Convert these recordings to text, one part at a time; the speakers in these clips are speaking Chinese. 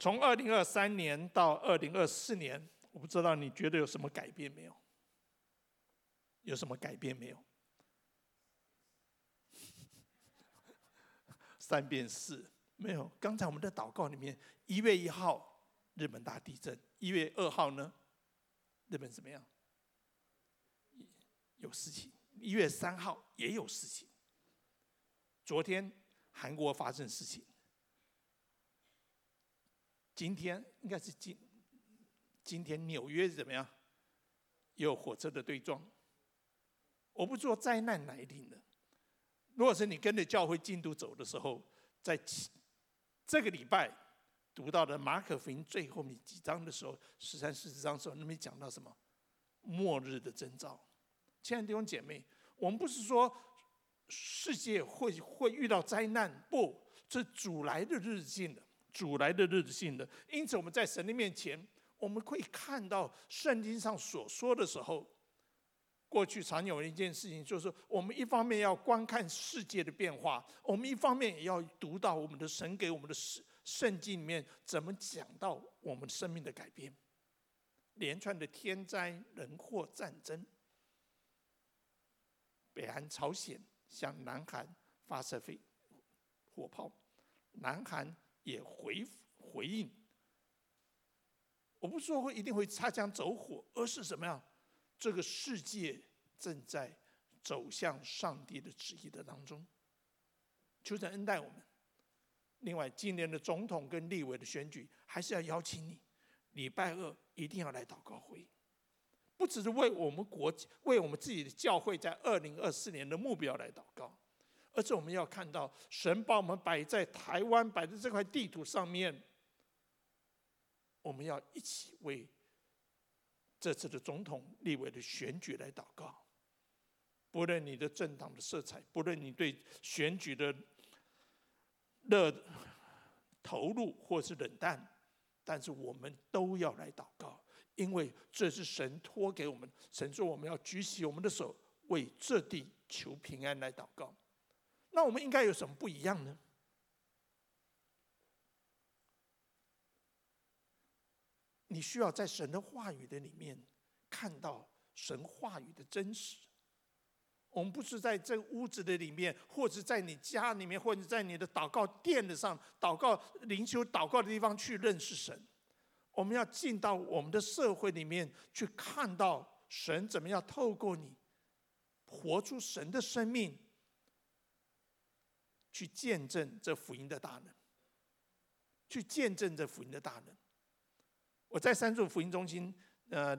从二零二三年到二零二四年，我不知道你觉得有什么改变没有？有什么改变没有？三变四没有。刚才我们的祷告里面，一月一号日本大地震，一月二号呢，日本怎么样？有事情。一月三号也有事情。昨天韩国发生事情。今天应该是今今天纽约怎么样？有火车的对撞。我不说灾难来临了。如果是你跟着教会进度走的时候，在这个礼拜读到的马可福音最后面几章的时候，十三、十四章的时候，那边讲到什么？末日的征兆。亲爱的弟兄姐妹，我们不是说世界会会遇到灾难，不，这主来的日子近了。主来的日子近了，因此我们在神的面前，我们可以看到圣经上所说的时候，过去常有一件事情，就是我们一方面要观看世界的变化，我们一方面也要读到我们的神给我们的圣圣经里面怎么讲到我们生命的改变，连串的天灾人祸战争，北韩朝鲜向南韩发射飞火炮，南韩。也回回应，我不是说会一定会擦枪走火，而是什么样？这个世界正在走向上帝的旨意的当中，求神恩待我们。另外，今年的总统跟立委的选举，还是要邀请你，礼拜二一定要来祷告会，不只是为我们国，为我们自己的教会，在二零二四年的目标来祷告。而且我们要看到，神把我们摆在台湾，摆在这块地图上面，我们要一起为这次的总统、立委的选举来祷告。不论你的政党的色彩，不论你对选举的热投入或是冷淡，但是我们都要来祷告，因为这是神托给我们，神说我们要举起我们的手，为这地求平安来祷告。那我们应该有什么不一样呢？你需要在神的话语的里面看到神话语的真实。我们不是在这屋子的里面，或者在你家里面，或者在你的祷告垫子上祷告、灵修、祷告的地方去认识神。我们要进到我们的社会里面去看到神怎么样透过你活出神的生命。去见证这福音的大能，去见证这福音的大能。我在三组福音中心，呃，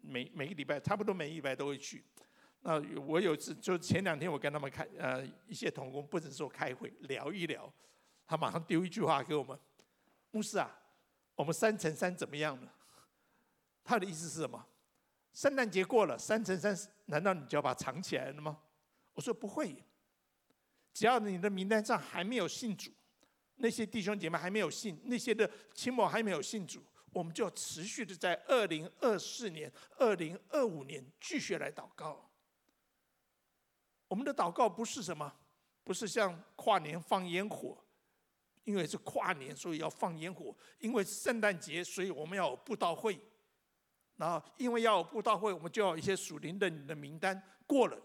每每个礼拜差不多每个礼拜都会去。那我有次就前两天我跟他们开，呃，一些同工不是说开会聊一聊，他马上丢一句话给我们：牧师啊，我们三乘三怎么样呢？他的意思是什么？圣诞节过了，三乘三难道你就要把它藏起来了吗？我说不会。只要你的名单上还没有信主，那些弟兄姐妹还没有信，那些的亲戚还没有信主，我们就要持续的在二零二四年、二零二五年继续来祷告。我们的祷告不是什么，不是像跨年放烟火，因为是跨年，所以要放烟火；因为圣诞节，所以我们要有布道会。然后因为要有布道会，我们就要一些属灵的你的名单过了，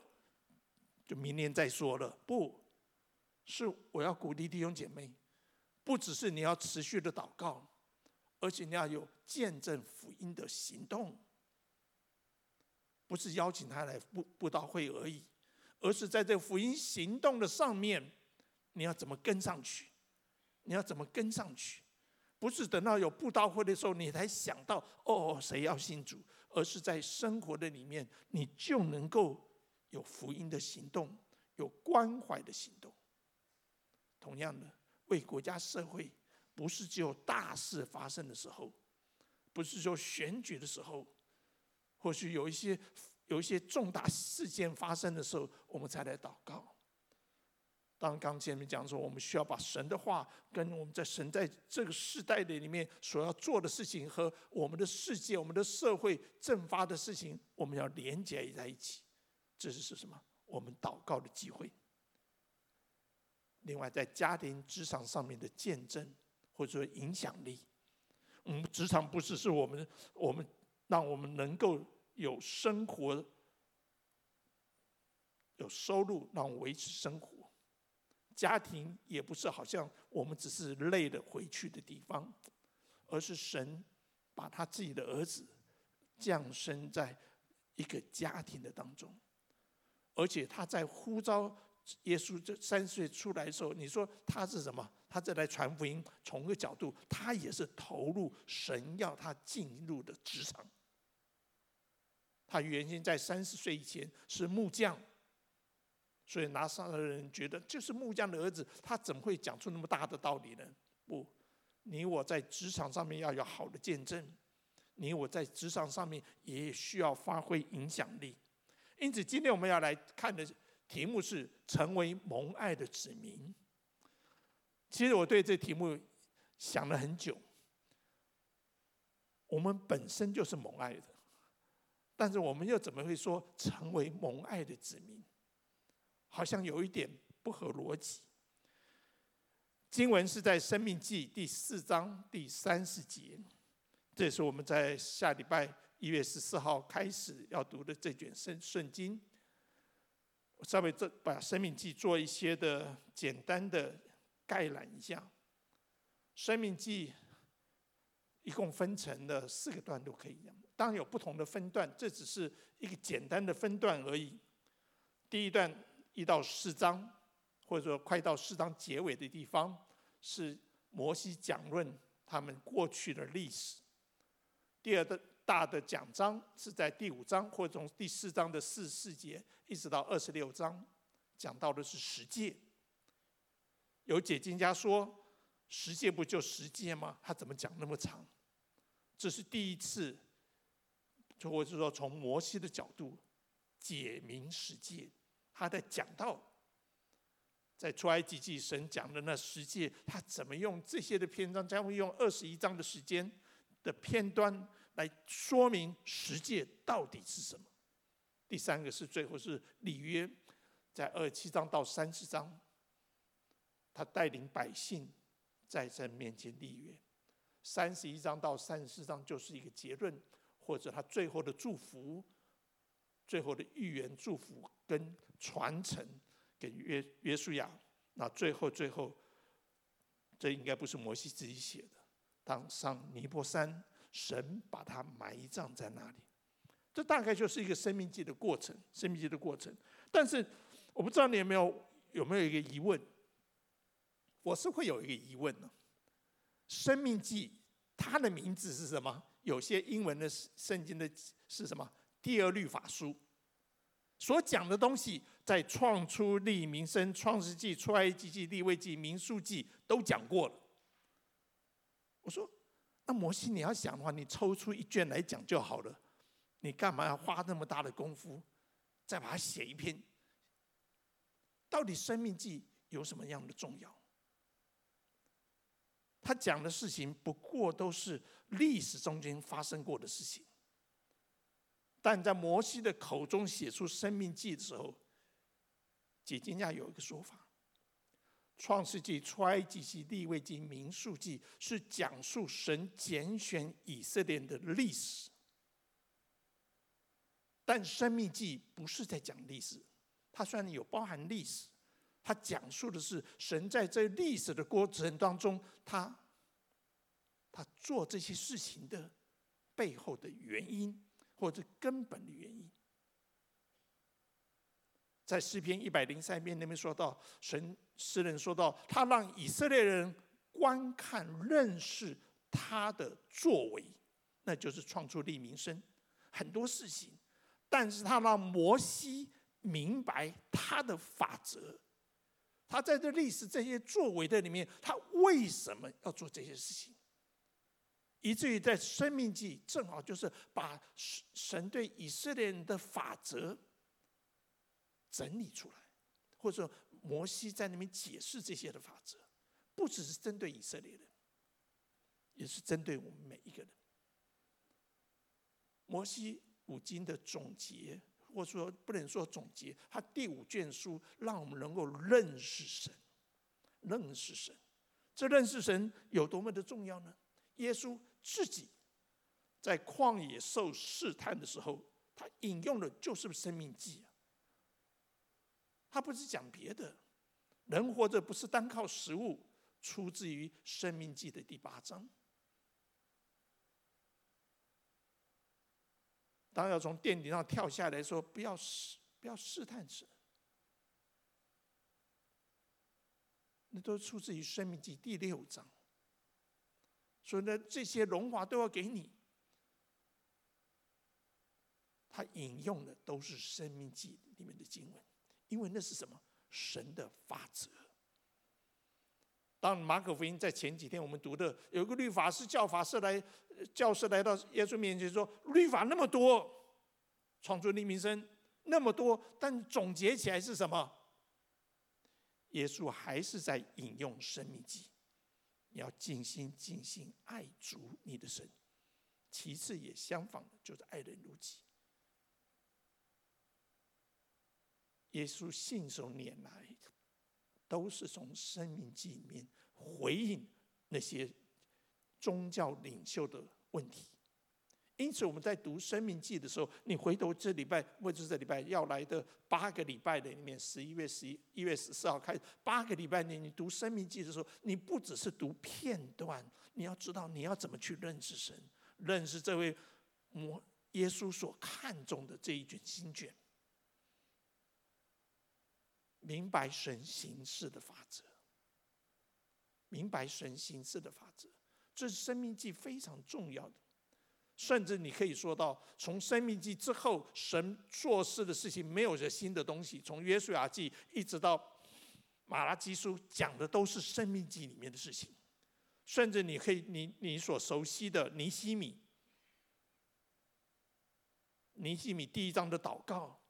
就明年再说了。不。是我要鼓励弟兄姐妹，不只是你要持续的祷告，而且你要有见证福音的行动，不是邀请他来布布道会而已，而是在这福音行动的上面，你要怎么跟上去？你要怎么跟上去？不是等到有布道会的时候你才想到哦，谁要信主，而是在生活的里面，你就能够有福音的行动，有关怀的行动。同样的，为国家社会，不是只有大事发生的时候，不是说选举的时候，或许有一些有一些重大事件发生的时候，我们才来祷告。当刚前面讲说，我们需要把神的话跟我们在神在这个时代的里面所要做的事情和我们的世界、我们的社会正发的事情，我们要连接在一起。这是是什么？我们祷告的机会。另外，在家庭职场上面的见证或者说影响力，嗯，职场不是是我们我们让我们能够有生活、有收入，让我维持生活。家庭也不是好像我们只是累了回去的地方，而是神把他自己的儿子降生在一个家庭的当中，而且他在呼召耶稣这三十岁出来的时候，你说他是什么？他在来传福音，从一个角度，他也是投入神要他进入的职场。他原先在三十岁以前是木匠。所以拿撒勒人觉得，就是木匠的儿子，他怎么会讲出那么大的道理呢？不，你我在职场上面要有好的见证，你我在职场上面也需要发挥影响力。因此，今天我们要来看的题目是“成为蒙爱的子民”。其实我对这题目想了很久。我们本身就是蒙爱的，但是我们又怎么会说成为蒙爱的子民？好像有一点不合逻辑。经文是在《生命记》第四章第三十节，这是我们在下礼拜一月十四号开始要读的这卷圣圣经。我稍微这把《生命记》做一些的简单的概览一下，《生命记》一共分成了四个段落可以讲，当然有不同的分段，这只是一个简单的分段而已。第一段。一到四章，或者说快到四章结尾的地方，是摩西讲论他们过去的历史。第二段大的讲章是在第五章，或者从第四章的四十四节一直到二十六章，讲到的是十诫。有解经家说，十诫不就十诫吗？他怎么讲那么长？这是第一次，就或者说从摩西的角度解明十诫。他在讲到，在出埃及记神讲的那十诫，他怎么用这些的篇章，将会用二十一章的时间的片段来说明十诫到底是什么？第三个是最后是立约，在二十七章到三十章，他带领百姓在神面前立约。三十一章到三十四章就是一个结论，或者他最后的祝福。最后的预言祝福跟传承给约约书亚，那最后最后，这应该不是摩西自己写的。当上尼波山，神把他埋葬在那里，这大概就是一个生命记的过程，生命记的过程。但是我不知道你有没有有没有一个疑问？我是会有一个疑问呢。生命记它的名字是什么？有些英文的圣经的是什么？第二律法书所讲的东西，在创出利民生、创世纪、出埃及记、立位记、民数记都讲过了。我说，那摩西你要想的话，你抽出一卷来讲就好了，你干嘛要花那么大的功夫，再把它写一篇？到底生命记有什么样的重要？他讲的事情不过都是历史中间发生过的事情。但在摩西的口中写出《生命记》的时候，解经家有一个说法：《创世纪》《出埃及记》《利未记》《民数记》是讲述神拣选以色列的历史，但《生命记》不是在讲历史，它虽然有包含历史，它讲述的是神在这历史的过程当中，他他做这些事情的背后的原因。或者根本的原因，在诗篇一百零三篇那边说到，神诗人说到，他让以色列人观看认识他的作为，那就是创出利民生很多事情，但是他让摩西明白他的法则，他在这历史这些作为的里面，他为什么要做这些事情？以至于在《申命记》正好就是把神对以色列人的法则整理出来，或者说摩西在那边解释这些的法则，不只是针对以色列人，也是针对我们每一个人。摩西五经的总结，或者说不能说总结，他第五卷书让我们能够认识神，认识神。这认识神有多么的重要呢？耶稣自己在旷野受试探的时候，他引用的就是《生命记》啊。他不是讲别的，人活着不是单靠食物，出自于《生命记》的第八章。当要从殿顶上跳下来说，不要试，不要试探神。那都出自于《生命记》第六章。所以呢，这些荣华都要给你。他引用的都是《生命记》里面的经文，因为那是什么？神的法则。当马可福音在前几天我们读的，有个律法师、教法师来，教师来到耶稣面前说：“律法那么多，创作利民生那么多，但总结起来是什么？”耶稣还是在引用《申命记》，你要尽心尽性爱主你的神，其次也相仿的就是爱人如己。耶稣信手拈来，都是从《生命记》里面回应那些宗教领袖的问题。因此，我们在读《生命记》的时候，你回头这礼拜或者这礼拜要来的八个礼拜的里面，十一月十一、一月十四号开始八个礼拜内，你读《生命记》的时候，你不只是读片段，你要知道你要怎么去认识神，认识这位摩耶稣所看重的这一卷经卷，明白神行事的法则，明白神行事的法则，这是《生命记》非常重要的。甚至你可以说到，从《生命记》之后，神做事的事情没有着新的东西。从《约书亚记》一直到《马拉基书》，讲的都是《生命记》里面的事情。甚至你可以，你你所熟悉的尼西米，尼西米第一章的祷告，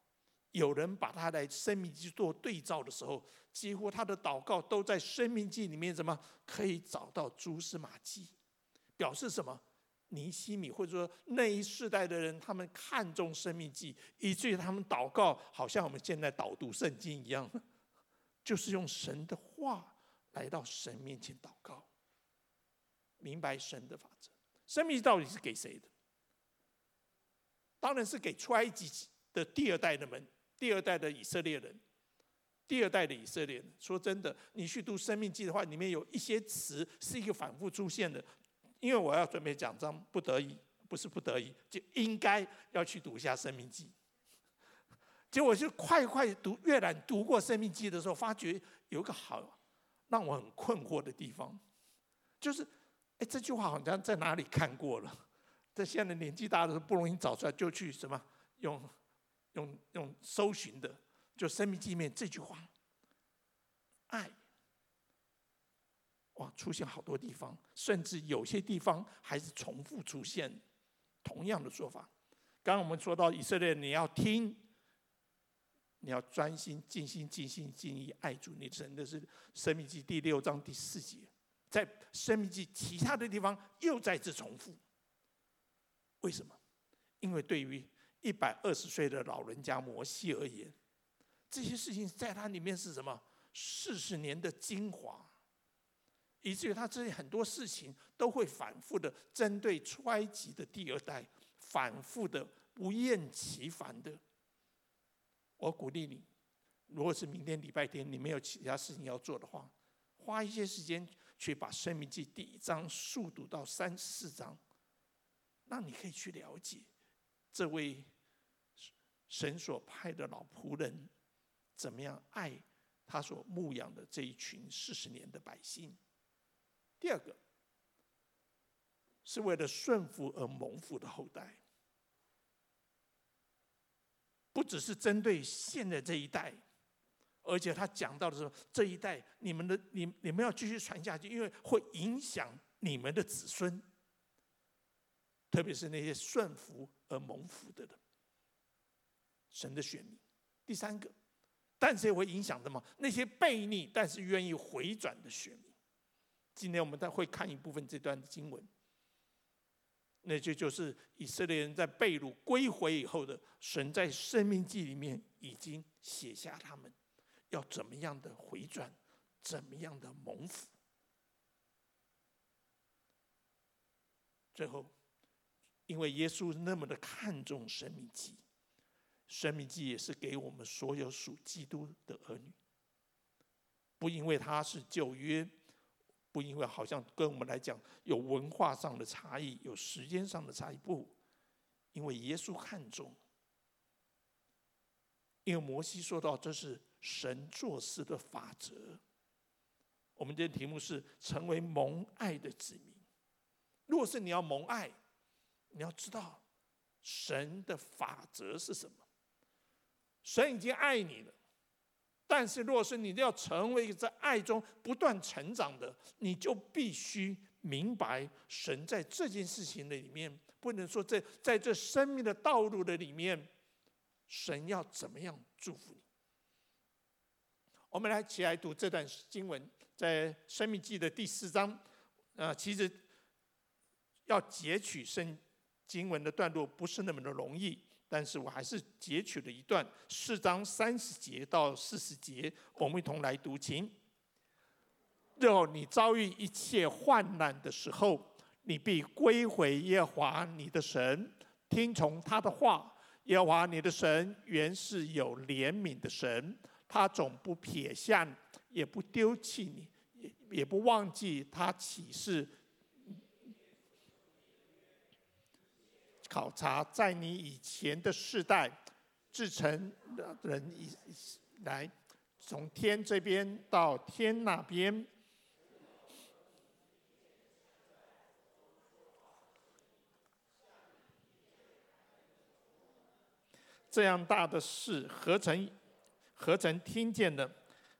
有人把他来《生命记》做对照的时候，几乎他的祷告都在《生命记》里面，怎么可以找到蛛丝马迹，表示什么？尼希米，或者说那一世代的人，他们看重生命记，以至于他们祷告，好像我们现在导读圣经一样，就是用神的话来到神面前祷告，明白神的法则。生命到底是给谁的？当然是给出埃及的第二代的们，第二代的以色列人，第二代的以色列人。说真的，你去读生命记的话，里面有一些词是一个反复出现的。因为我要准备讲章，不得已，不是不得已，就应该要去读一下《生命记》。结果就快快读阅览读过《生命记》的时候，发觉有个好让我很困惑的地方，就是，哎，这句话好像在哪里看过了？这现在年纪大的时候不容易找出来，就去什么用用用搜寻的，就《生命记》里面这句话，爱。哇，出现好多地方，甚至有些地方还是重复出现同样的说法。刚刚我们说到以色列，你要听，你要专心、尽心、尽心、尽意爱主你的神，那是《生命记》第六章第四节。在《生命记》其他的地方又再次重复。为什么？因为对于一百二十岁的老人家摩西而言，这些事情在他里面是什么？四十年的精华。以至于他这些很多事情都会反复的针对出埃及的第二代，反复的不厌其烦的。我鼓励你，如果是明天礼拜天你没有其他事情要做的话，花一些时间去把《申命记》第一章速读到三四章，那你可以去了解这位神所派的老仆人怎么样爱他所牧养的这一群四十年的百姓。第二个，是为了顺服而蒙福的后代，不只是针对现在这一代，而且他讲到的是这一代，你们的你你们要继续传下去，因为会影响你们的子孙，特别是那些顺服而蒙福的人，神的选民。第三个，但是也会影响什么？那些悖逆但是愿意回转的选民。今天我们再会看一部分这段经文，那就就是以色列人在被掳归回以后的，神在生命记里面已经写下他们要怎么样的回转，怎么样的蒙福。最后，因为耶稣是那么的看重生命记，生命记也是给我们所有属基督的儿女。不因为他是旧约，不因为好像跟我们来讲有文化上的差异，有时间上的差异，不，因为耶稣看重。因为摩西说到，这是神做事的法则。我们今天题目是成为蒙爱的子民。如果是你要蒙爱，你要知道神的法则是什么？神已经爱你了，但是若是你要成为一个在爱中不断成长的，你就必须明白神在这件事情的里面，不能说在在这生命的道路的里面，神要怎么样祝福你。我们来起来读这段经文，在《生命记》的第四章，啊，其实。要截取圣经文的段落不是那么的容易，但是我还是截取了一段四章三十节到四十节，我们一同来读经。若你遭遇一切患难的时候，你必归回耶和华你的神，听从他的话。耶和华你的神原是有怜悯的神，他总不撇下，也不丢弃你，也也不忘记他起誓。考察在你以前的世代，制成人以来，从天这边到天那边，这样大的事，何曾何曾听见呢？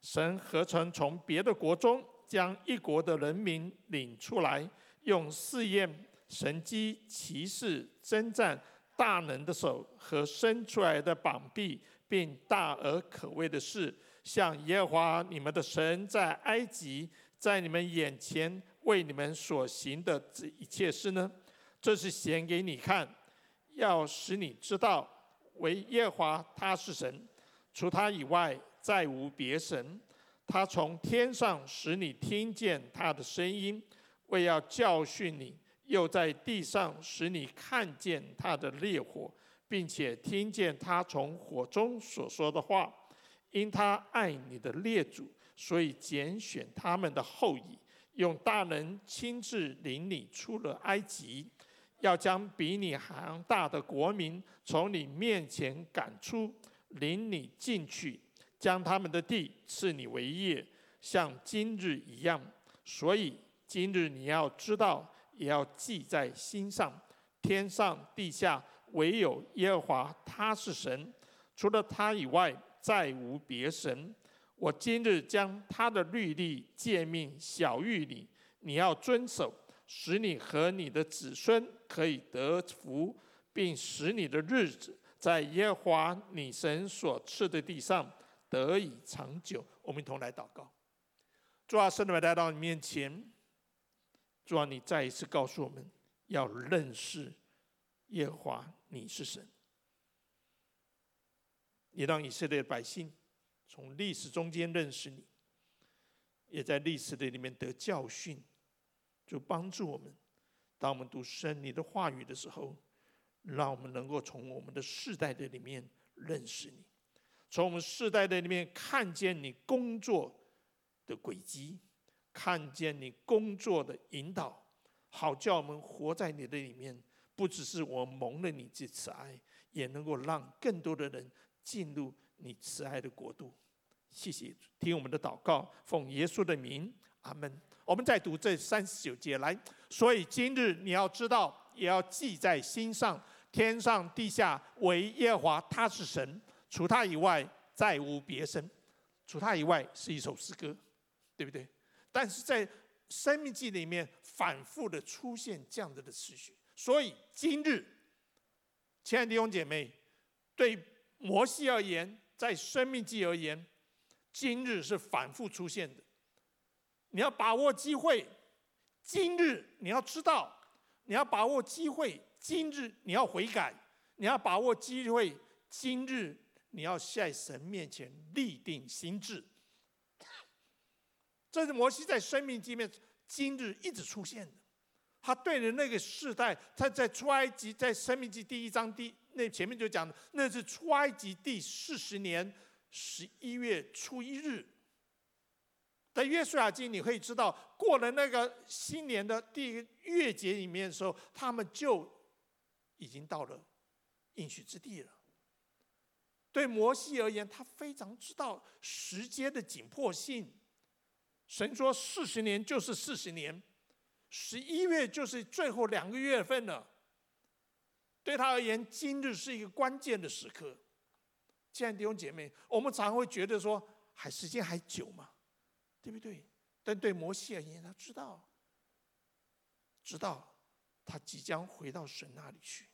神何曾从别的国中将一国的人民领出来，用试验？神机骑士、征战、大能的手和伸出来的膀臂，并大而可畏的事，像耶和华你们的神在埃及，在你们眼前为你们所行的这一切事呢？这是显给你看，要使你知道，唯耶和华他是神，除他以外再无别神。他从天上使你听见他的声音，为要教训你。又在地上使你看见他的烈火，并且听见他从火中所说的话。因他爱你的列祖，所以拣选他们的后裔，用大能亲自领你出了埃及，要将比你还大的国民从你面前赶出，领你进去，将他们的地赐你为业，像今日一样。所以今日你要知道。也要记在心上，天上地下唯有耶和华，他是神，除了他以外再无别神。我今日将他的律例诫命晓諭你，你要遵守，使你和你的子孙可以得福，并使你的日子在耶和华你神所赐的地上得以长久。我们一同来祷告，主啊，圣灵来到你面前。主啊，你再一次告诉我们要认识耶和华，你是神。也让以色列百姓从历史中间认识你，也在历史的里面得教训，就帮助我们。当我们读圣你的话语的时候，让我们能够从我们的世代的里面认识你，从我们世代的里面看见你工作的轨迹。看见你工作的引导，好叫我们活在你的里面，不只是我蒙了你这慈爱，也能够让更多的人进入你慈爱的国度。谢谢，听我们的祷告，奉耶稣的名，阿门。我们再读这三十九节来，所以今日你要知道，也要记在心上，天上地下唯耶和华他是神，除他以外再无别神。除他以外是一首诗歌，对不对？但是在《生命记》里面反复的出现这样子的次序，所以今日，亲爱的弟兄姐妹，对摩西而言，在《生命记》而言，今日是反复出现的。你要把握机会，今日你要知道，你要把握机会，今日你要悔改，你要把握机会，今日你要在神面前立定心志。这是摩西在生命记面今日一直出现的，他对着那个世代，他在出埃及，在生命记第一章第那前面就讲的，那是出埃及第四十年十一月初一日。在约书亚记，你可以知道，过了那个新年的第一个月节里面的时候，他们就已经到了应许之地了。对摩西而言，他非常知道时间的紧迫性。神说四十年就是四十年。十一月就是最后两个月份了，对他而言，今日是一个关键的时刻。亲爱的弟兄姐妹，我们常会觉得说，还时间还久嘛，对不对？但对摩西而言，他知道，知道他即将回到神那里去，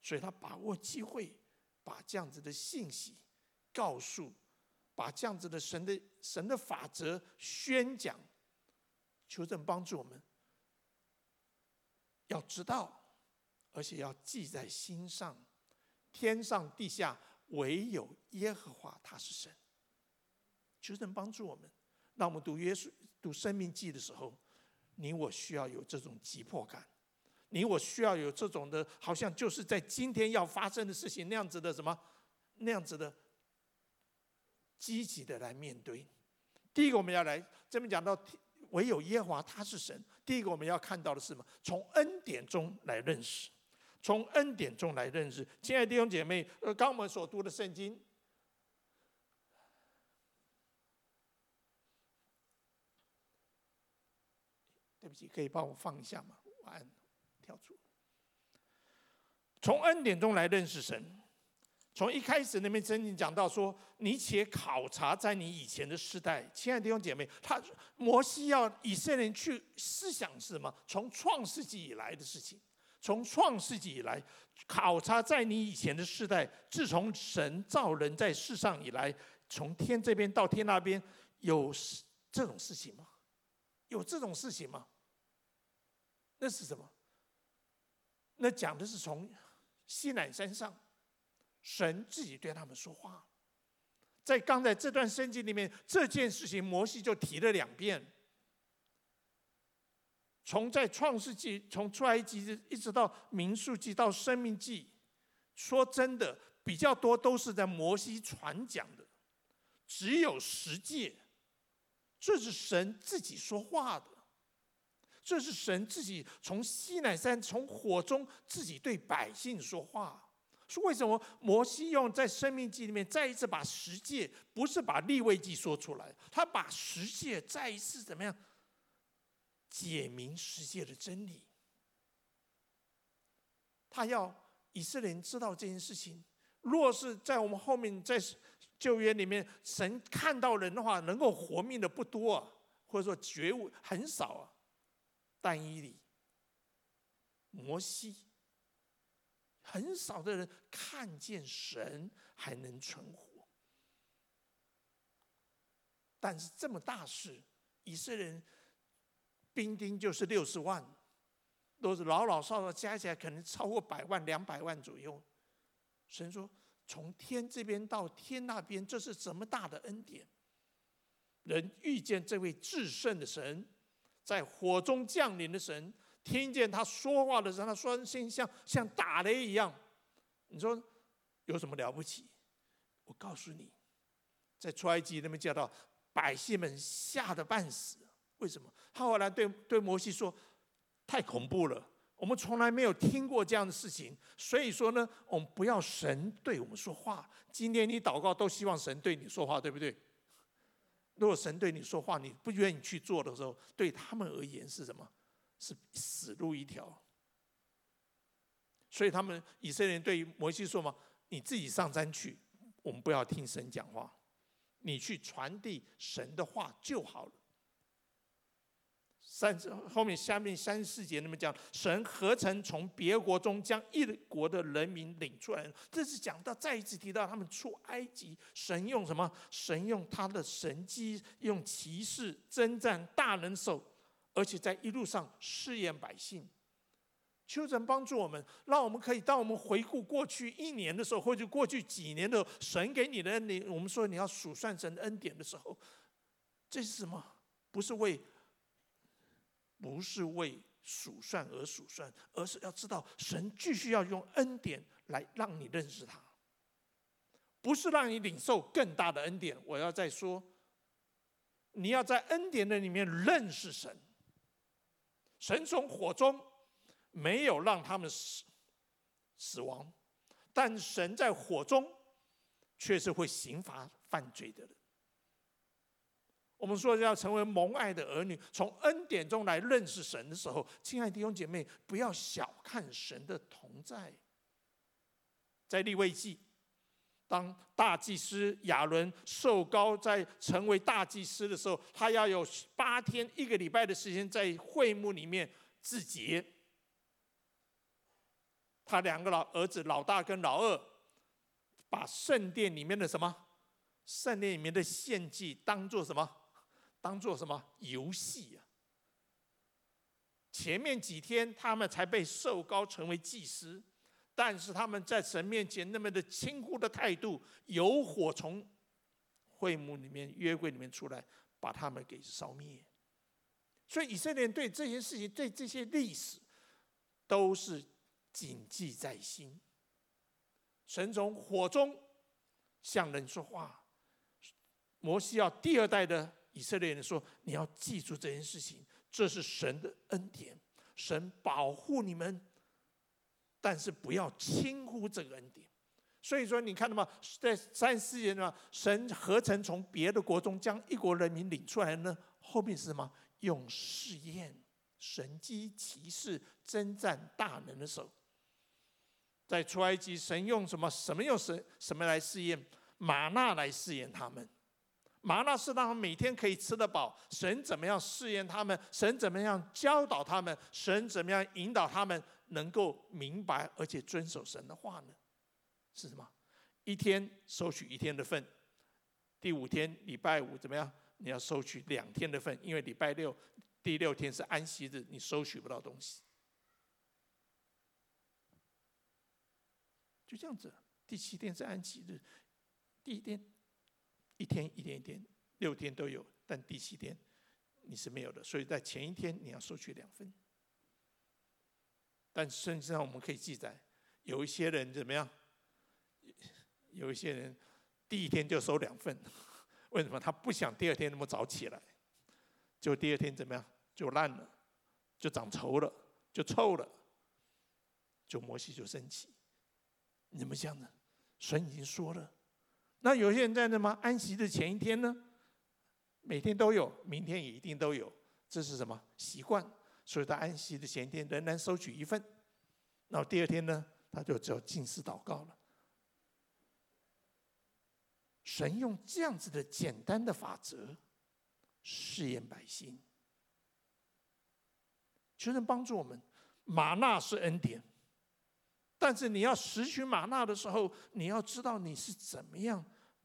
所以他把握机会，把这样子的信息告诉，把这样子的神的神的法则宣讲。求神帮助我们，要知道，而且要记在心上。天上地下唯有耶和华，他是神。求神帮助我们。让我们读约书、读生命记的时候，你我需要有这种急迫感，你我需要有这种的，好像就是在今天要发生的事情那样子的什么，那样子的积极的来面对。第一个，我们要来这边讲到。唯有耶和华他是神。第一个我们要看到的是什么？从恩典中来认识，从恩典中来认识。亲爱的弟兄姐妹，呃，刚我们所读的圣经，对不起，可以帮我放一下吗？晚安跳出。从恩典中来认识神。从一开始那边曾经讲到说，你且考察在你以前的世代，亲爱的弟兄姐妹，他摩西要以色列人去思想是什么？从创世纪以来的事情，从创世纪以来考察在你以前的世代，自从神造人在世上以来，从天这边到天那边，有这种事情吗？有这种事情吗？那是什么？那讲的是从西南山上。神自己对他们说话，在刚才这段圣经里面，这件事情摩西就提了两遍。从在创世纪，从出埃及一直到民数记到生命记，说真的，比较多都是在摩西传讲的，只有十诫，这是神自己说话的，这是神自己从西乃山从火中自己对百姓说话。说为什么摩西用在生命记里面再一次把十诫，不是把立位记说出来，他把十诫再一次怎么样解明十诫的真理？他要以色列人知道这件事情。若是在我们后面在旧约里面，神看到人的话，能够活命的不多啊，或者说觉悟很少啊。但以理、摩西。很少的人看见神还能存活，但是这么大事，以色列人兵丁就是六十万，都是老老少少加起来可能超过百万、两百万左右。神说：“从天这边到天那边，这是怎么大的恩典？人遇见这位至圣的神，在火中降临的神。”听见他说话的时候，他说声音像像打雷一样。你说有什么了不起？我告诉你，在出埃及那边讲到百姓们吓得半死。为什么？他后来对对摩西说：“太恐怖了，我们从来没有听过这样的事情。所以说呢，我们不要神对我们说话。今天你祷告都希望神对你说话，对不对？如果神对你说话，你不愿意去做的时候，对他们而言是什么？”是死路一条，所以他们以色列人对于摩西说嘛：“你自己上山去，我们不要听神讲话，你去传递神的话就好了。”三后面下面三四节那么讲，神何曾从别国中将一国的人民领出来？这是讲到再一次提到他们出埃及，神用什么？神用他的神迹，用奇事征战大能手。而且在一路上试验百姓，求神帮助我们，让我们可以当我们回顾过去一年的时候，或者过去几年的神给你的恩典，我们说你要数算神的恩典的时候，这是什么？不是为不是为数算而数算，而是要知道神继续要用恩典来让你认识他，不是让你领受更大的恩典。我要再说，你要在恩典的里面认识神。神从火中没有让他们死死亡，但神在火中却是会刑罚犯罪的人。我们说要成为蒙爱的儿女，从恩典中来认识神的时候，亲爱的弟兄姐妹，不要小看神的同在。在立位记，当大祭司亚伦受膏在成为大祭司的时候，他要有八天一个礼拜的时间在会幕里面自洁。他两个老儿子老大跟老二，把圣殿里面的什么，圣殿里面的献祭当做什么？当做什么游戏啊？前面几天他们才被受膏成为祭司，但是他们在神面前那么的轻忽的态度，有火从会幕里面约柜里面出来，把他们给烧灭。所以以色列人对这些事情、对这些历史，都是谨记在心。神从火中向人说话，摩西要第二代的。以色列人说：“你要记住这件事情，这是神的恩典，神保护你们，但是不要轻忽这个恩典。所以说，你看到吗？在三四年嘛，神何曾从别的国中将一国人民领出来呢？后面是什么？用试验、神机骑士、征战大能的手。在出埃及，神用什么？什么用神？什么来试验？玛纳来试验他们。”玛纳是让他们每天可以吃得饱。神怎么样试验他们？神怎么样教导他们？神怎么样引导他们能够明白而且遵守神的话呢？是什么？一天收取一天的份，第五天礼拜五怎么样？你要收取两天的份，因为礼拜六第六天是安息日，你收取不到东西。就这样子，第七天是安息日，第一天。一天一天一天，六天都有，但第七天你是没有的，所以在前一天你要收取两份。但圣经上我们可以记载，有一些人怎么样？有一些人第一天就收两份，为什么？他不想第二天那么早起来，就第二天怎么样？就烂了，就长稠了，就臭了，就摩西就生气。你怎么讲呢？神已经说了。那有些人在那么安息的前一天呢，每天都有，明天也一定都有，这是什么习惯？所以在安息的前一天仍然收取一份，然后第二天呢，他就只有进食祷告了。神用这样子的简单的法则试验百姓，求神帮助我们。玛纳是恩典。但是你要拾取玛纳的时候，你要知道你是怎么样，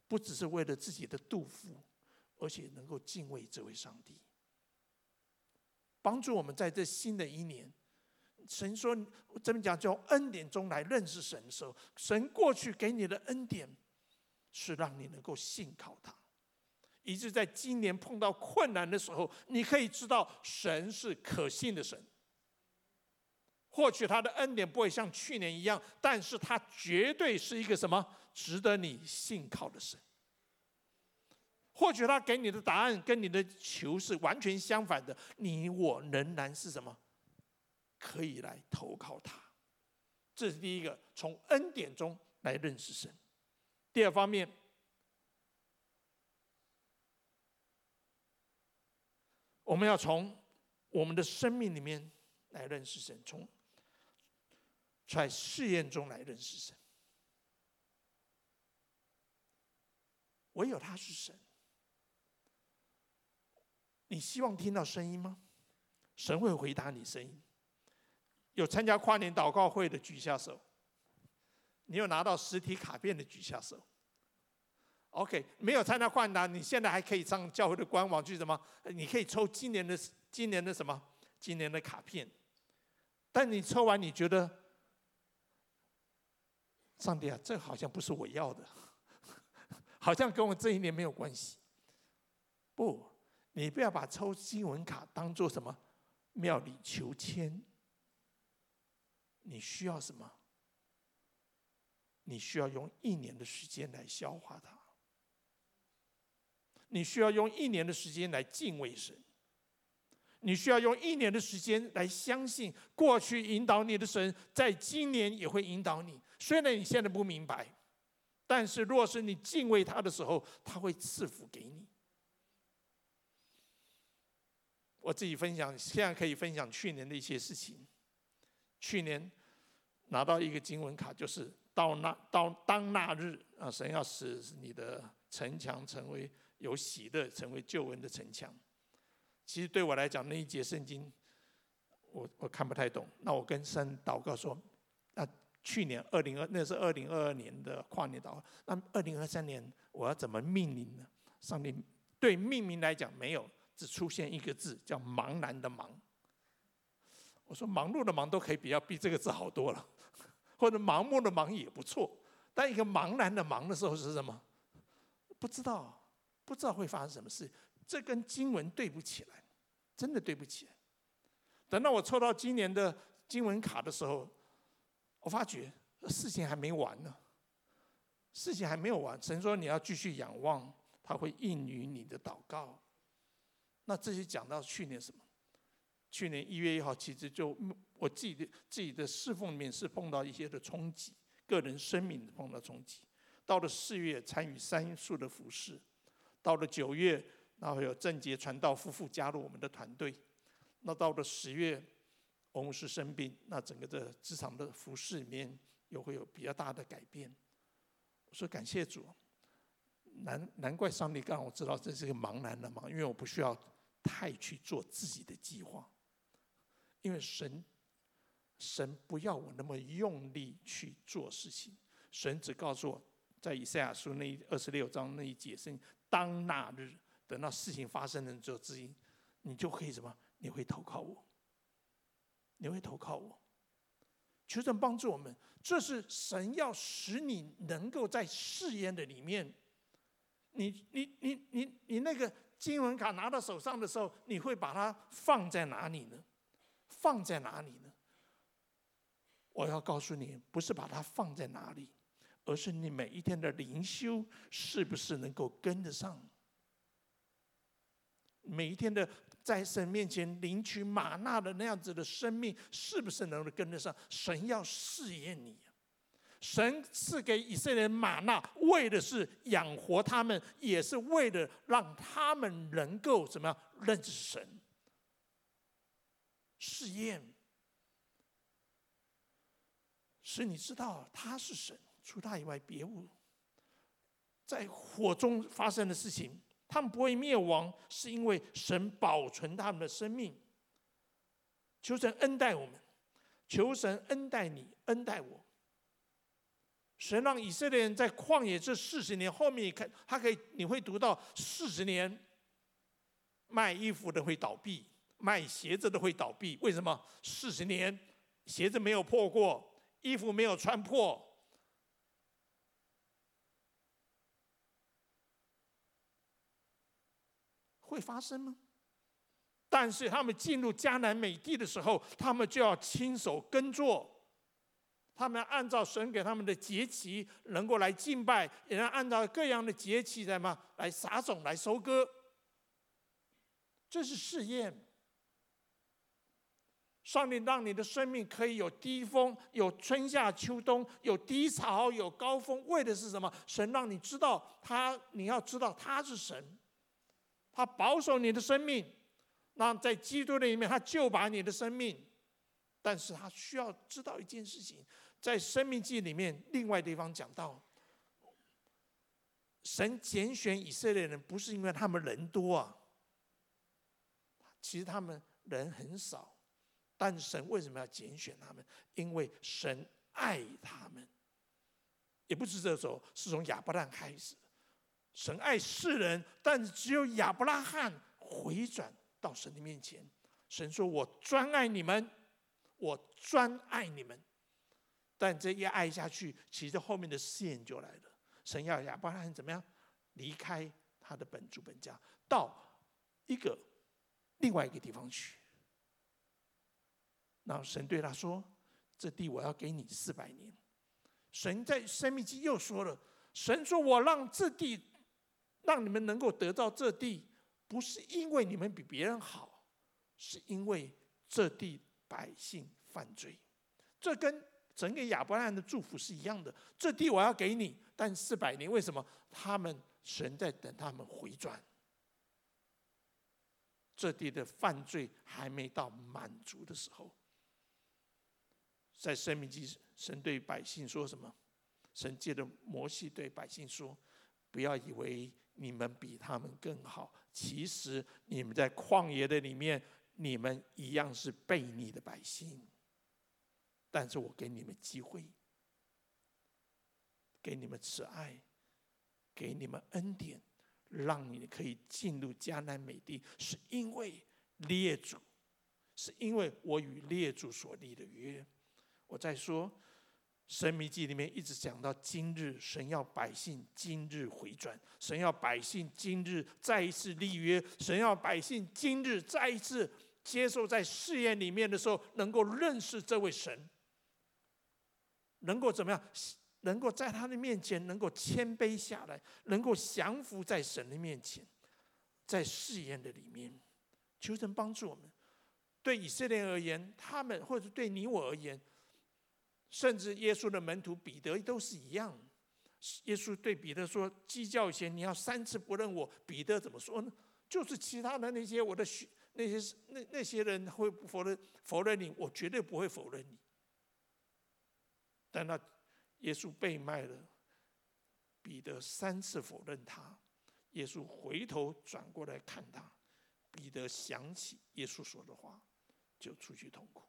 不只是为了自己的肚腹，而且能够敬畏这位上帝，帮助我们在这新的一年。神说这么讲叫恩典中来认识神的时候，神过去给你的恩典是让你能够信靠他，以致在今年碰到困难的时候，你可以知道神是可信的神。或许他的恩典不会像去年一样，但是他绝对是一个什么值得你信靠的神。或许他给你的答案跟你的求是完全相反的，你我仍然是什么？可以来投靠他。这是第一个，从恩典中来认识神。第二方面，我们要从我们的生命里面来认识神，从。在试验中来认识神，唯有他是神。你希望听到声音吗？神会回答你声音。有参加跨年祷告会的举下手。你有拿到实体卡片的举下手。OK，没有参加跨年，你现在还可以上教会的官网去什么？你可以抽今年的今年的什么？今年的卡片。但你抽完，你觉得？上帝啊，这好像不是我要的，好像跟我这一年没有关系。不，你不要把抽新闻卡当做什么庙里求签，你需要什么？你需要用一年的时间来消化它。你需要用一年的时间来敬畏神。你需要用一年的时间来相信，过去引导你的神，在今年也会引导你。虽然你现在不明白，但是若是你敬畏他的时候，他会赐福给你。我自己分享，现在可以分享去年的一些事情。去年拿到一个经文卡，就是到那到当那日啊，神要使你的城墙成为有喜乐，成为救恩的城墙。其实对我来讲，那一节圣经我我看不太懂。那我跟神祷告说：“那去年二零二，那是二零二二年的跨年祷告。那二零二三年我要怎么命名呢？”上帝对命名来讲没有，只出现一个字叫“茫然”的“茫”。我说“忙碌”的“忙”都可以比较比这个字好多了，或者“盲目”的“盲”也不错。但一个“茫然”的“茫”的时候是什么？不知道，不知道会发生什么事。这跟经文对不起来，真的对不起来。等到我抽到今年的经文卡的时候，我发觉事情还没完呢，事情还没有完。神说你要继续仰望，他会应允你的祷告。那这些讲到去年什么？去年一月一号，其实就我自己的自己的侍奉里面是碰到一些的冲击，个人生命碰到冲击。到了四月参与三数的服饰，到了九月。然后有正杰传道夫妇加入我们的团队。那到了十月，我们是生病，那整个的职场的服饰里面又会有比较大的改变。我说感谢主，难难怪上帝让我知道这是个茫然的忙，因为我不需要太去做自己的计划，因为神神不要我那么用力去做事情，神只告诉我，在以赛亚书那二十六章那一节圣经，当那日。等到事情发生了之后，自己你就可以什么？你会投靠我，你会投靠我。求神帮助我们，这是神要使你能够在试验的里面，你你你你你那个经文卡拿到手上的时候，你会把它放在哪里呢？放在哪里呢？我要告诉你，不是把它放在哪里，而是你每一天的灵修是不是能够跟得上？每一天的在神面前领取吗哪的那样子的生命，是不是能够跟得上？神要试验你。神赐给以色列人吗哪，为的是养活他们，也是为了让他们能够怎么样认识神。试验，使你知道他是神，除他以外别无。在火中发生的事情。他们不会灭亡，是因为神保存他们的生命。求神恩待我们，求神恩待你，恩待我。神让以色列人在旷野这四十年，后面看，他可以，你会读到四十年，卖衣服的会倒闭，卖鞋子的会倒闭。为什么？四十年鞋子没有破过，衣服没有穿破。会发生吗？但是他们进入迦南美地的时候，他们就要亲手耕作，他们按照神给他们的节期，能够来敬拜，也要按照各样的节期来嘛，来撒种、来收割。这是试验。上帝让你的生命可以有低峰，有春夏秋冬，有低潮，有高峰，为的是什么？神让你知道他，你要知道他是神。他保守你的生命，那在基督里面，他就把你的生命。但是他需要知道一件事情，在生命记里面另外地方讲到，神拣选以色列人不是因为他们人多啊，其实他们人很少，但神为什么要拣选他们？因为神爱他们，也不是这时候，是从亚伯拉罕开始。神爱世人，但只有亚伯拉罕回转到神的面前。神说：“我专爱你们，我专爱你们。”但这一爱下去，其实后面的试验就来了。神要亚伯拉罕怎么样？离开他的本族本家，到一个另外一个地方去。然后神对他说：“这地我要给你四百年。”神在申命记又说了：“神说我让这地，让你们能够得到这地，不是因为你们比别人好，是因为这地百姓犯罪。”这跟整个亚伯拉罕的祝福是一样的。这地我要给你，但四百年，为什么？他们神在等他们回转。这地的犯罪还没到满足的时候，在申命记，神对百姓说什么？神借着摩西对百姓说：“不要以为你们比他们更好，其实你们在旷野的里面，你们一样是悖逆的百姓。但是我给你们机会，给你们慈爱，给你们恩典。”让你可以进入迦南美地，是因为列祖，是因为我与列祖所立的约。我在说，申命记里面一直讲到今日，神要百姓今日回转，神要百姓今日再一次立约，神要百姓今日再一次接受在试验里面的时候，能够认识这位神，能够怎么样？能够在他的面前能够谦卑下来，能够降服在神的面前，在试验的里面，求神帮助我们。对以色列而言，他们或者对你我而言，甚至耶稣的门徒彼得都是一样。耶稣对彼得说：“鸡叫以前，你要三次不认我。”彼得怎么说呢？就是其他的那些我的学那些是那那些人会否认否认你，我绝对不会否认你。但那。耶稣被卖了，彼得三次否认他。耶稣回头转过来看他，彼得想起耶稣说的话，就出去痛苦。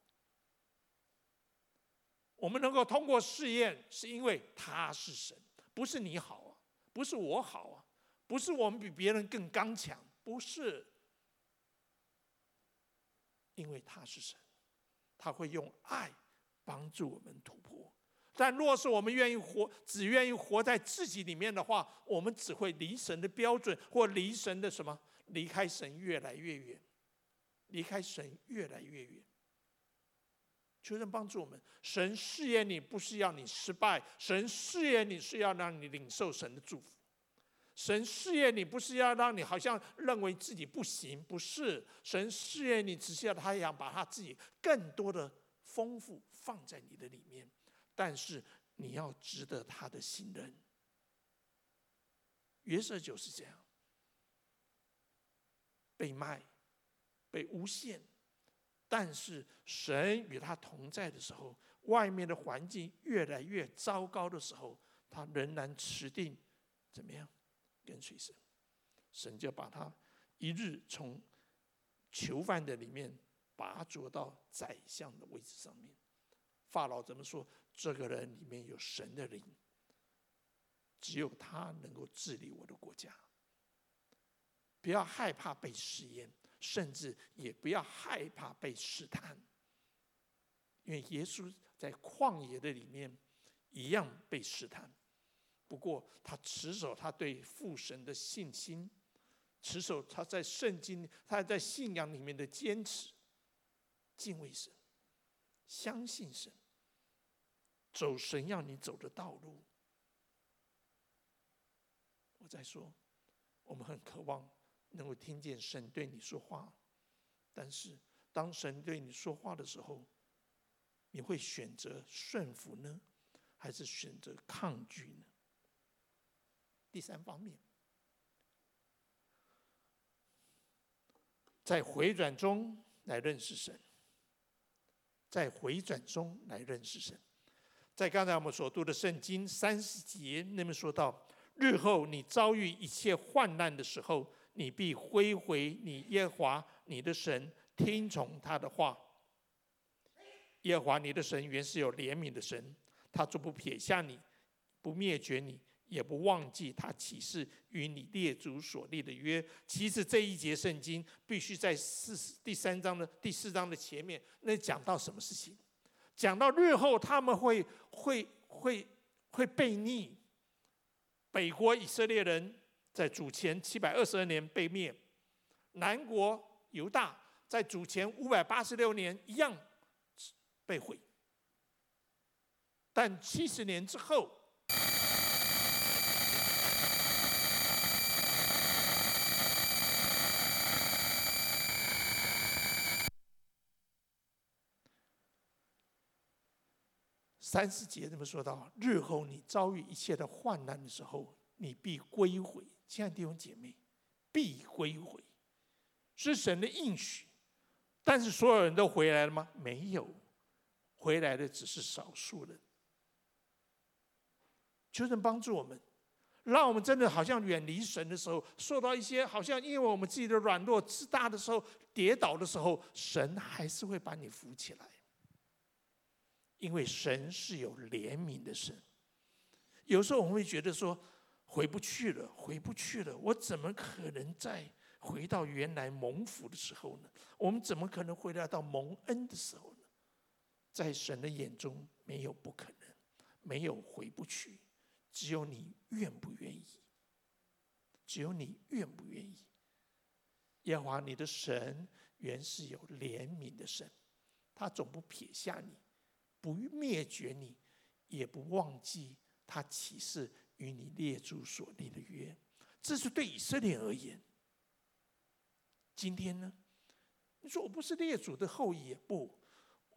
我们能够通过试验，是因为他是神，不是你好啊，不是我好啊，不是我们比别人更刚强，不是，因为他是神，他会用爱帮助我们突破。但若是我们愿意活，只愿意活在自己里面的话，我们只会离神的标准，或离神的什么？离开神越来越远，离开神越来越远。求神帮助我们。神试验你，不是要你失败；神试验你是要让你领受神的祝福。神试验你，不是要让你好像认为自己不行，不是。神试验你，只是要他想把他自己更多的丰富放在你的里面。但是你要值得他的信任。约瑟就是这样，被卖，被诬陷，但是神与他同在的时候，外面的环境越来越糟糕的时候，他仍然持定怎么样跟随神。神就把他一日从囚犯的里面拔擢到宰相的位置上面。法老怎么说？这个人里面有神的灵，只有他能够治理我的国家。不要害怕被试验，甚至也不要害怕被试探，因为耶稣在旷野的里面一样被试探，不过他持守他对父神的信心，持守他在圣经、他在信仰里面的坚持，敬畏神，相信神。走神要你走的道路，我在说，我们很渴望能够听见神对你说话，但是当神对你说话的时候，你会选择顺服呢，还是选择抗拒呢？第三方面，在回转中来认识神，在回转中来认识神。在刚才我们所读的圣经三十节，那么说到：日后你遭遇一切患难的时候，你必归回你耶华你的神，听从他的话。耶华你的神原是有怜悯的神，他绝不撇下你，不灭绝你，也不忘记他起誓与你列祖所立的约。其实这一节圣经必须在四第三章的第四章的前面，那讲到什么事情？讲到日后他们会会会会被逆，北国以色列人在主前七百二十二年被灭，南国犹大在主前五百八十六年一样被毁。但七十年之后，三十节这么说到：日后你遭遇一切的患难的时候，你必归回。亲爱的弟兄姐妹，必归回，是神的应许。但是所有人都回来了吗？没有，回来的只是少数人。求神帮助我们，让我们真的好像远离神的时候，受到一些好像因为我们自己的软弱、自大的时候，跌倒的时候，神还是会把你扶起来。因为神是有怜悯的神。有时候我们会觉得说，回不去了，回不去了，我怎么可能再回到原来蒙福的时候呢？我们怎么可能回来到蒙恩的时候呢？在神的眼中，没有不可能，没有回不去。只有你愿不愿意？只有你愿不愿意？耶和华你的神原是有怜悯的神，他总不撇下你，不灭绝你，也不忘记他起誓与你列祖所立的约。这是对以色列而言。今天呢？你说我不是列祖的后裔，不，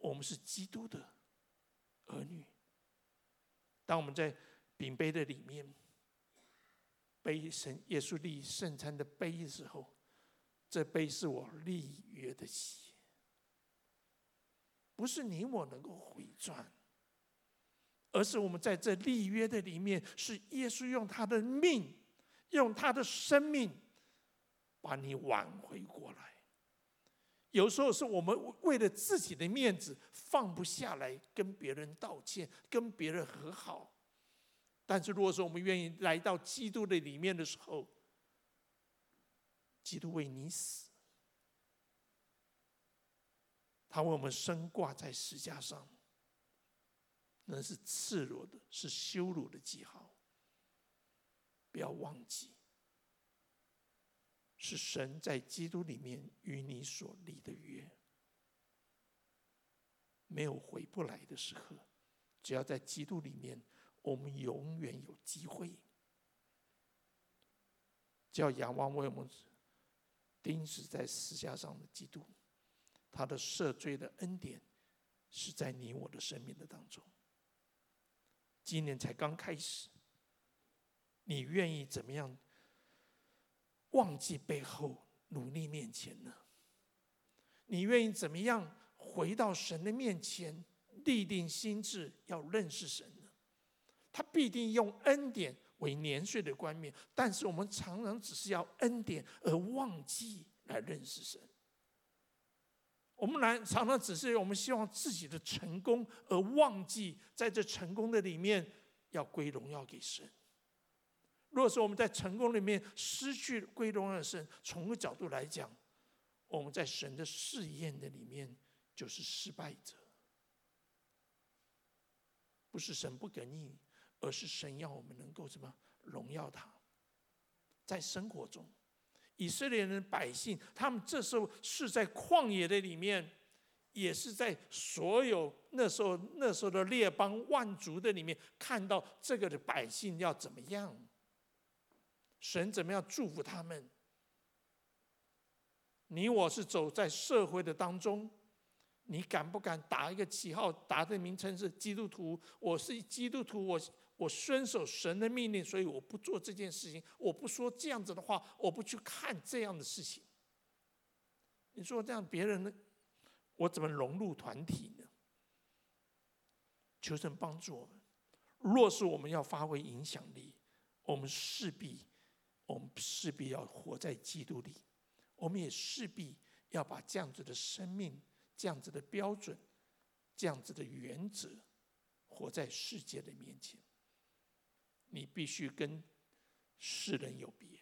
我们是基督的儿女。当我们在饼杯的里面，杯神耶稣立圣餐的杯的时候，这杯是我立约的血，不是你我能够回转，而是我们在这立约的里面，是耶稣用他的命，用他的生命，把你挽回过来。有时候是我们为了自己的面子放不下来，跟别人道歉，跟别人和好。但是，如果说我们愿意来到基督的里面的时候，基督为你死，他为我们身挂在十架上，那是赤裸的，是羞辱的记号。不要忘记，是神在基督里面与你所立的约，没有回不来的时刻，只要在基督里面。我们永远有机会，叫仰望为我们钉死在十字架上的基督，他的赦罪的恩典是在你我的生命的当中。今年才刚开始，你愿意怎么样忘记背后，努力面前呢？你愿意怎么样回到神的面前，立定心志要认识神呢？他必定用恩典为年岁的冠冕，但是我们常常只是要恩典而忘记来认识神。我们来常常只是我们希望自己的成功，而忘记在这成功的里面要归荣耀给神。如果说我们在成功里面失去归荣耀的神，从个角度来讲，我们在神的试验的里面就是失败者，不是神不给你。而是神要我们能够什么荣耀他，在生活中，以色列人百姓，他们这时候是在旷野的里面，也是在所有那时候那时候的列邦万族的里面，看到这个的百姓要怎么样，神怎么样祝福他们。你我是走在社会的当中，你敢不敢打一个旗号，打的名称是基督徒？我是基督徒，我。我遵守神的命令，所以我不做这件事情。我不说这样子的话，我不去看这样的事情。你说这样别人呢？我怎么融入团体呢？求神帮助我们。若是我们要发挥影响力，我们势必，我们势必要活在基督里。我们也势必要把这样子的生命、这样子的标准、这样子的原则，活在世界的面前。你必须跟世人有别，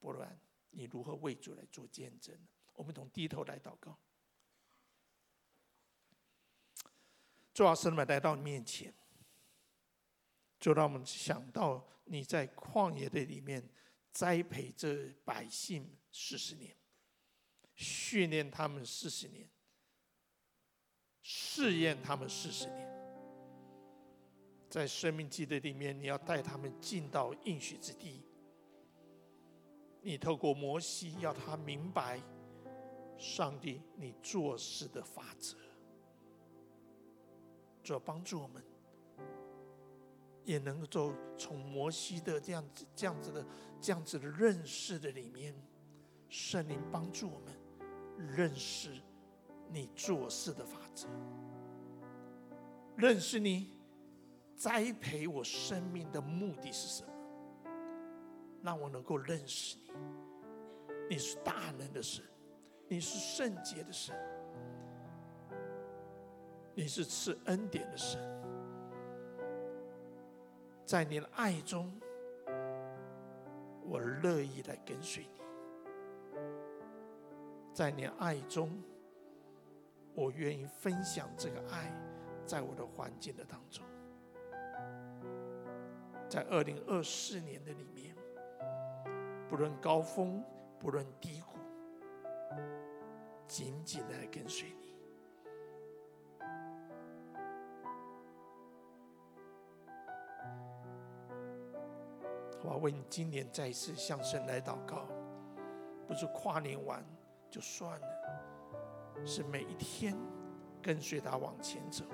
不然你如何为主来做见证呢？我们从低头来祷告。主啊，神们来到你面前，就让我们想到你在旷野的里面栽培这百姓四十年，训练他们四十年，试验他们四十年。在生命记的里面，你要带他们进到应许之地。你透过摩西，要他明白上帝你做事的法则，主帮助我们，也能够从摩西的这样子、这样子的、这样子的认识的里面，圣灵帮助我们认识你做事的法则，认识你栽培我生命的目的是什么。让我能够认识你，你是大能的神，你是圣洁的神，你是赐恩典的神，在你的爱中，我乐意来跟随你，在你的爱中，我愿意分享这个爱，在我的环境的当中，在二零二四年的里面。不论高峰，不论低谷，紧紧的跟随你。我要为你今年再一次向神来祷告，不是跨年完就算了，是每一天跟随他往前走，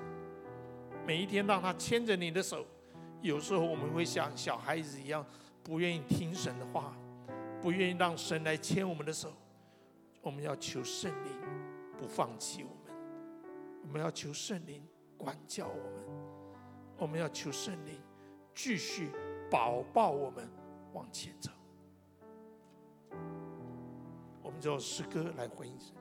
每一天让他牵着你的手。有时候我们会像小孩子一样，不愿意听神的话。不愿意让神来牵我们的手，我们要求圣灵不放弃我们，我们要求圣灵管教我们，我们要求圣灵继续保抱我们往前走。我们就诗歌来回应神。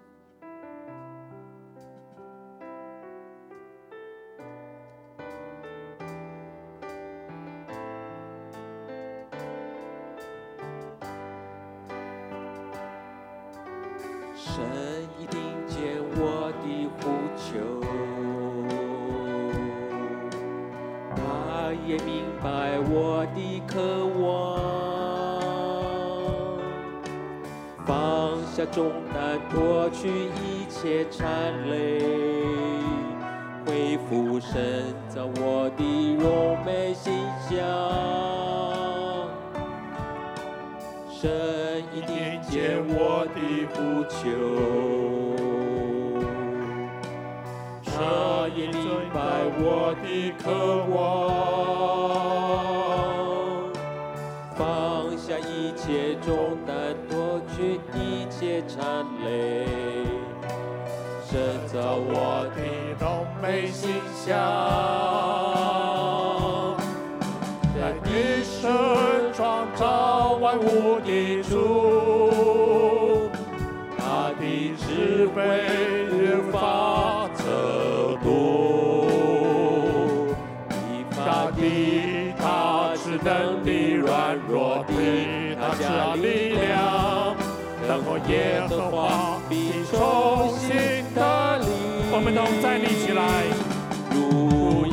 我的渴望，放下一切重担，脱去。一切缠累，神造我的荣美形象，在一生创造万物的主，他的智慧耶和华必重新的力，我们都站立起来，如鹰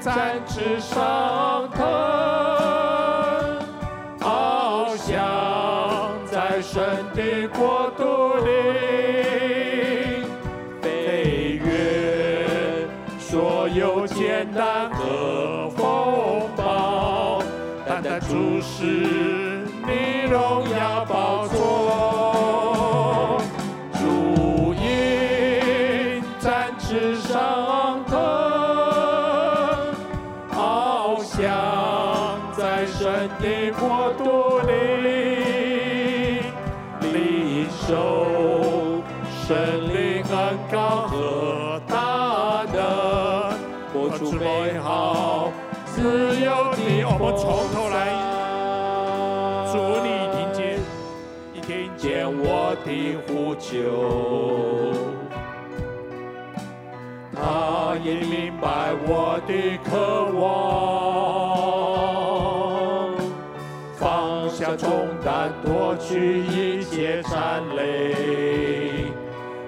展翅上腾，翱翔在神的国度里，飞越所有艰难和风暴，单单注视你。荣耀宝从头来，主，你听见，你听见。我的呼求，他也明白我的渴望，放下重担，脱去一切缠累，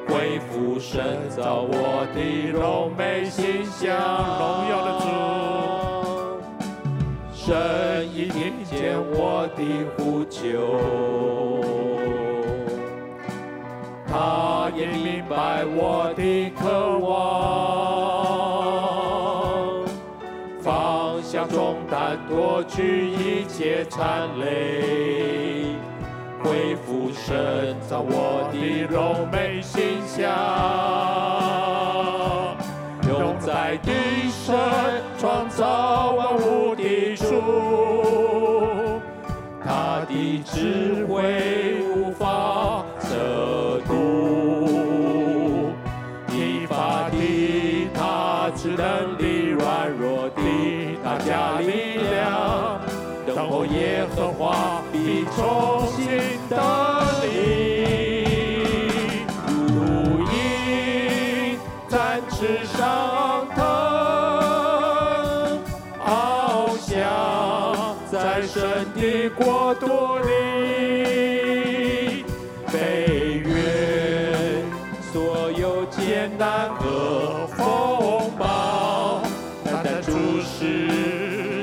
恢复神造我的荣美形象，荣耀的主，神已听见我的呼求。他也明白我的渴望，放下重担，脱去一切缠累，恢复深造我的荣美形象，用在地上创造万物主，他的智慧无法测度，你发的他只能力软弱的他加力量，等候耶和华必重新得多里，飞越所有艰难和风暴，但在注视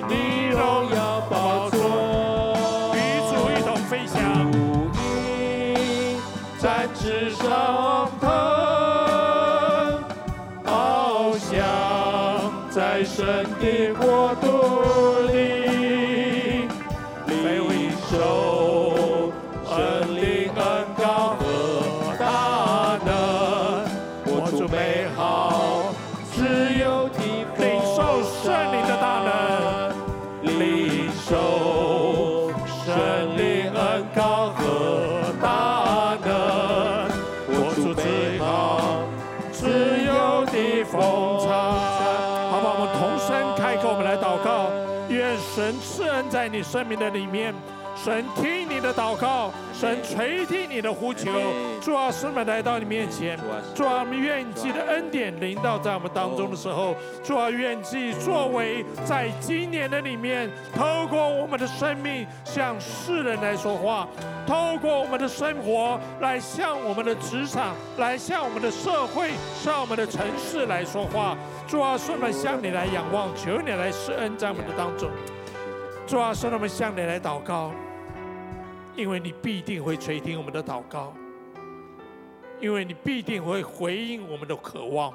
你荣耀宝座，与主一同飞翔。主你展翅上腾，翱翔在神的国度。在你生命的里面，神听你的祷告，神垂听你的呼求。主啊，使我们来到你面前。主啊，我们愿你的恩典临到在我们当中的时候，主啊，愿你作为在今年的里面，透过我们的生命向世人来说话，透过我们的生活来向我们的职场，来向我们的社会，向我们的城市来说话。主啊，使我们向你来仰望，求你来施恩在我们的当中。主啊，使我们向你来祷告，因为你必定会垂听我们的祷告，因为你必定会回应我们的渴望。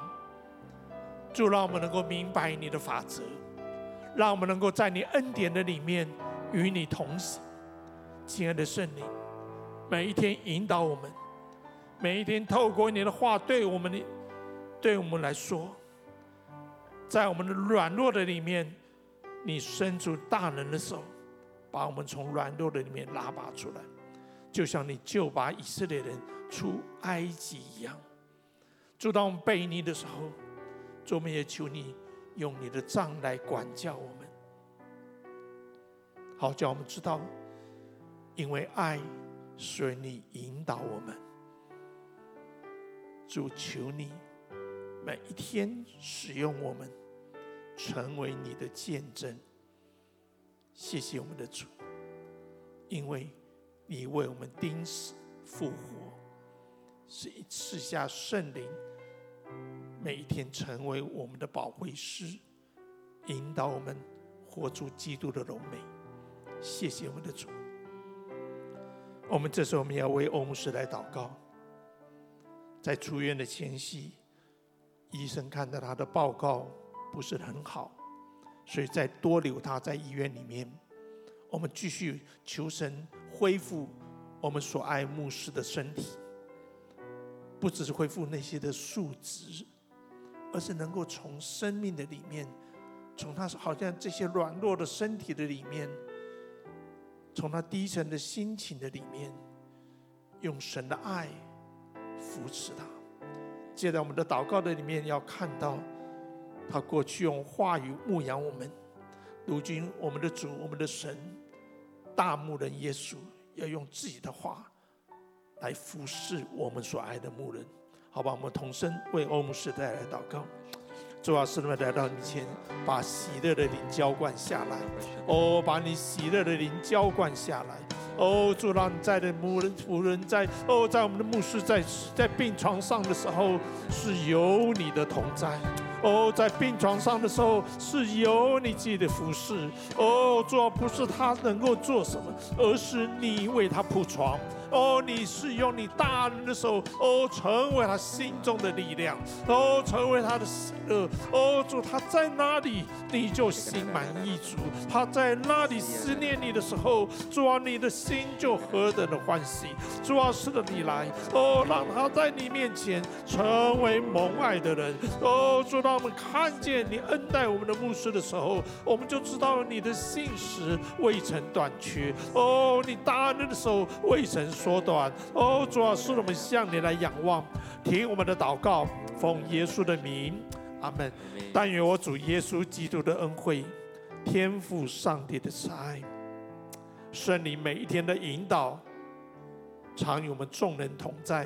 主，让我们能够明白你的法则，让我们能够在你恩典的里面与你同行。亲爱的圣灵，每一天引导我们，每一天透过你的话对我们的，对我们来说。在我们的软弱的里面，你伸出大能的手，把我们从软弱的里面拉拔出来，就像你救拔以色列人出埃及一样。主，当我们悖逆的时候，主，我们也求你用你的杖来管教我们，好叫我们知道，因为爱，所以你引导我们。主，求你每一天使用我们。成为你的见证，谢谢我们的主，因为你为我们钉死复活，是一赐下圣灵，每一天成为我们的保惠师，引导我们活出基督的荣美。谢谢我们的主，我们这时候我们要为欧牧师来祷告，在出院的前夕，医生看到他的报告。不是很好，所以再多留他在医院里面。我们继续求神恢复我们所爱牧师的身体，不只是恢复那些的数值，而是能够从生命的里面，从他好像这些软弱的身体的里面，从他低沉的心情的里面，用神的爱扶持他。接在我们的祷告的里面，要看到。他过去用话语牧养我们，如今我们的主、我们的神、大牧人耶稣要用自己的话来服侍我们所爱的牧人，好吧？我们同声为欧牧师带来祷告。主啊，圣灵来到你前，把喜乐的灵浇灌下来。哦，把你喜乐的灵浇灌下来。哦，主让你在的牧人、仆人在哦，在我们的牧师在在病床上的时候，是有你的同在。哦，在病床上的时候，是有你自己的服侍。哦，主要不是他能够做什么，而是你为他铺床。哦，你是用你大能的手，哦，成为他心中的力量，哦，成为他的呃。哦，主他在哪里，你就心满意足；他在那里思念你的时候，主啊，你的心就何等的欢喜。主啊，是的，你来，哦，让他在你面前成为蒙爱的人。哦，主，当我们看见你恩待我们的牧师的时候，我们就知道你的信实未曾短缺。哦，你大能的手未曾缩短。哦，主啊，是我们向你来仰望，听我们的祷告，奉耶稣的名，阿门。但愿我主耶稣基督的恩惠，天赋上帝的慈爱，圣灵每一天的引导，常与我们众人同在，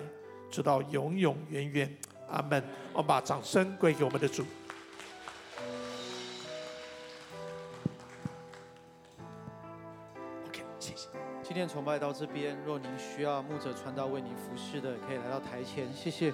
直到永永远远。阿门。我们把掌声归给我们的主。今天崇拜到这边，若您需要牧者传道为您服侍的，可以来到台前。谢谢。